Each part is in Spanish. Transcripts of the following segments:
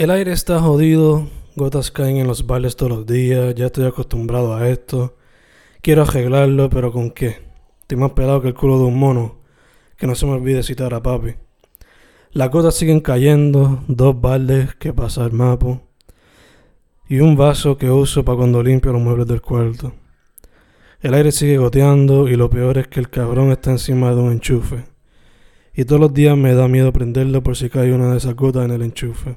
El aire está jodido, gotas caen en los bares todos los días, ya estoy acostumbrado a esto. Quiero arreglarlo, pero ¿con qué? Estoy más pelado que el culo de un mono. Que no se me olvide citar a papi. Las gotas siguen cayendo, dos baldes que pasa el mapo y un vaso que uso para cuando limpio los muebles del cuarto. El aire sigue goteando y lo peor es que el cabrón está encima de un enchufe. Y todos los días me da miedo prenderlo por si cae una de esas gotas en el enchufe.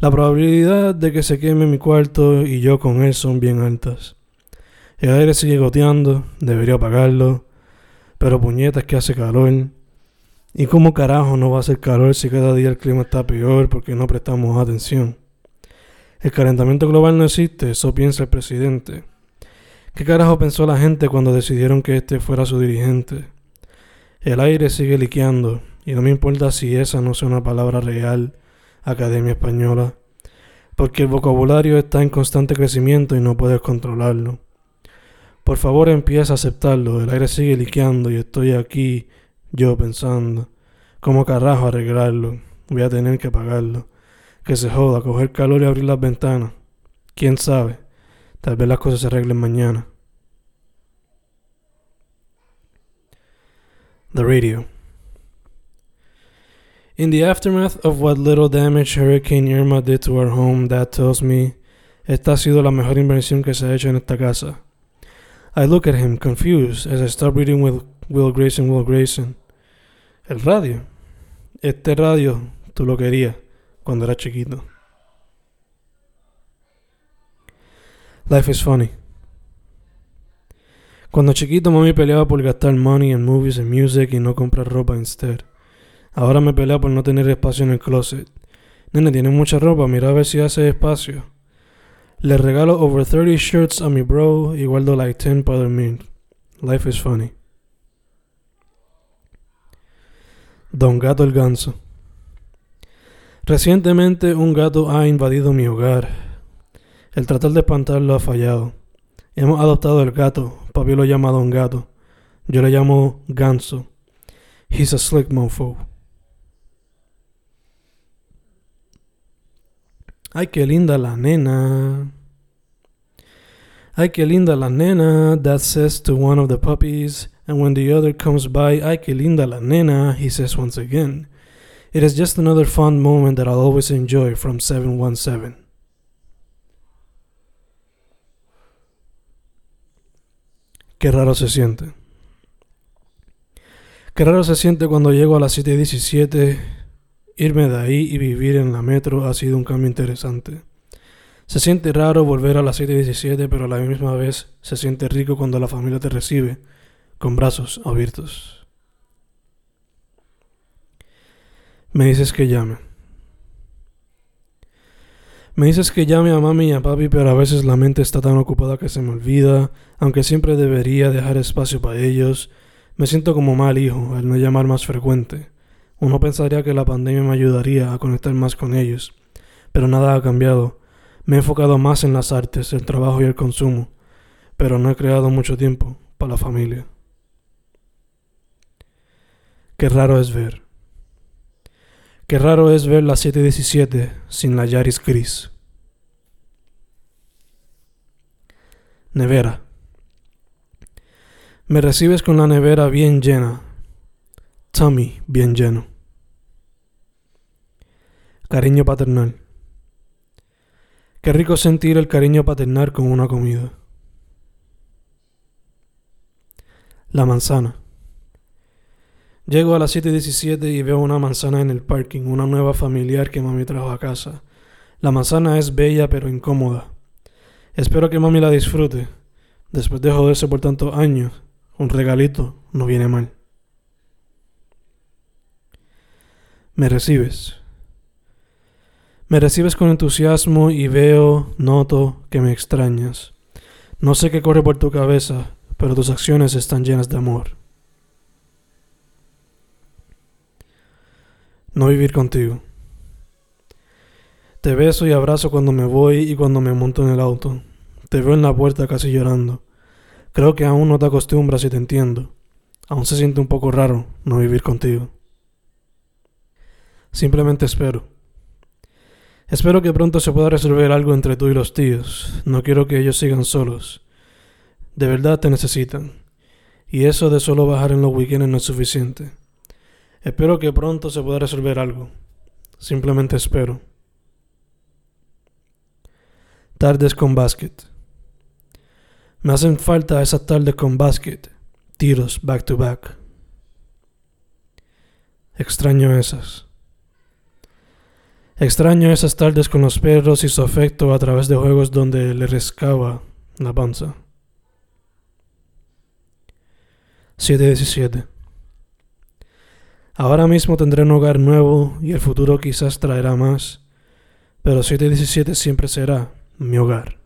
La probabilidad de que se queme mi cuarto y yo con él son bien altas. El aire sigue goteando, debería apagarlo, pero puñetas que hace calor. ¿Y cómo carajo no va a hacer calor si cada día el clima está peor porque no prestamos atención? El calentamiento global no existe, eso piensa el presidente. ¿Qué carajo pensó la gente cuando decidieron que este fuera su dirigente? El aire sigue liqueando, y no me importa si esa no sea una palabra real, Academia Española, porque el vocabulario está en constante crecimiento y no puedes controlarlo. Por favor empieza a aceptarlo, el aire sigue liqueando y estoy aquí, yo pensando, ¿cómo carajo arreglarlo? Voy a tener que pagarlo que se joda, coger calor y abrir las ventanas. Quién sabe, tal vez las cosas se arreglen mañana. The radio. In the aftermath of what little damage Hurricane Irma did to our home, Dad tells me, esta ha sido la mejor inversión que se ha hecho en esta casa. I look at him, confused, as I stop reading with Will Grayson, Will Grayson. El radio. Este radio, tú lo querías cuando era chiquito. Life is funny. Cuando chiquito mami peleaba por gastar money en movies and music y no comprar ropa instead. Ahora me pelea por no tener espacio en el closet. Nene, tiene mucha ropa, mira a ver si hace espacio. Le regalo over 30 shirts a mi bro y guardo like 10 para dormir. Life is funny. Don Gato el Ganso. Recientemente un gato ha invadido mi hogar. El tratar de espantarlo ha fallado. Hemos adoptado el gato. Papi lo llama Don Gato. Yo le llamo Ganso. He's a slick mofo. Ay, qué linda la nena. Ay, qué linda la nena, that says to one of the puppies. And when the other comes by, ay, qué linda la nena, he says once again. It is just another fun moment that I'll always enjoy from 717. Qué raro se siente. Qué raro se siente cuando llego a las 7.17. Irme de ahí y vivir en la metro ha sido un cambio interesante. Se siente raro volver a las 7.17, pero a la misma vez se siente rico cuando la familia te recibe con brazos abiertos. Me dices que llame. Me dices que llame a mami y a papi, pero a veces la mente está tan ocupada que se me olvida, aunque siempre debería dejar espacio para ellos. Me siento como mal hijo al no llamar más frecuente. Uno pensaría que la pandemia me ayudaría a conectar más con ellos, pero nada ha cambiado. Me he enfocado más en las artes, el trabajo y el consumo, pero no he creado mucho tiempo para la familia. Qué raro es ver Qué raro es ver la 717 sin la Yaris gris. Nevera. Me recibes con la nevera bien llena. Tummy bien lleno. Cariño paternal. Qué rico sentir el cariño paternal con una comida. La manzana. Llego a las 7.17 y veo una manzana en el parking, una nueva familiar que mami trajo a casa. La manzana es bella pero incómoda. Espero que mami la disfrute. Después de joderse por tantos años, un regalito no viene mal. Me recibes. Me recibes con entusiasmo y veo, noto que me extrañas. No sé qué corre por tu cabeza, pero tus acciones están llenas de amor. no vivir contigo. Te beso y abrazo cuando me voy y cuando me monto en el auto. Te veo en la puerta casi llorando. Creo que aún no te acostumbras y te entiendo. Aún se siente un poco raro no vivir contigo. Simplemente espero. Espero que pronto se pueda resolver algo entre tú y los tíos. No quiero que ellos sigan solos. De verdad te necesitan. Y eso de solo bajar en los weekends no es suficiente. Espero que pronto se pueda resolver algo. Simplemente espero. Tardes con basket. Me hacen falta esas tardes con basket. Tiros back to back. Extraño esas. Extraño esas tardes con los perros y su afecto a través de juegos donde le rescaba la panza. 717. Ahora mismo tendré un hogar nuevo y el futuro quizás traerá más, pero 717 siempre será mi hogar.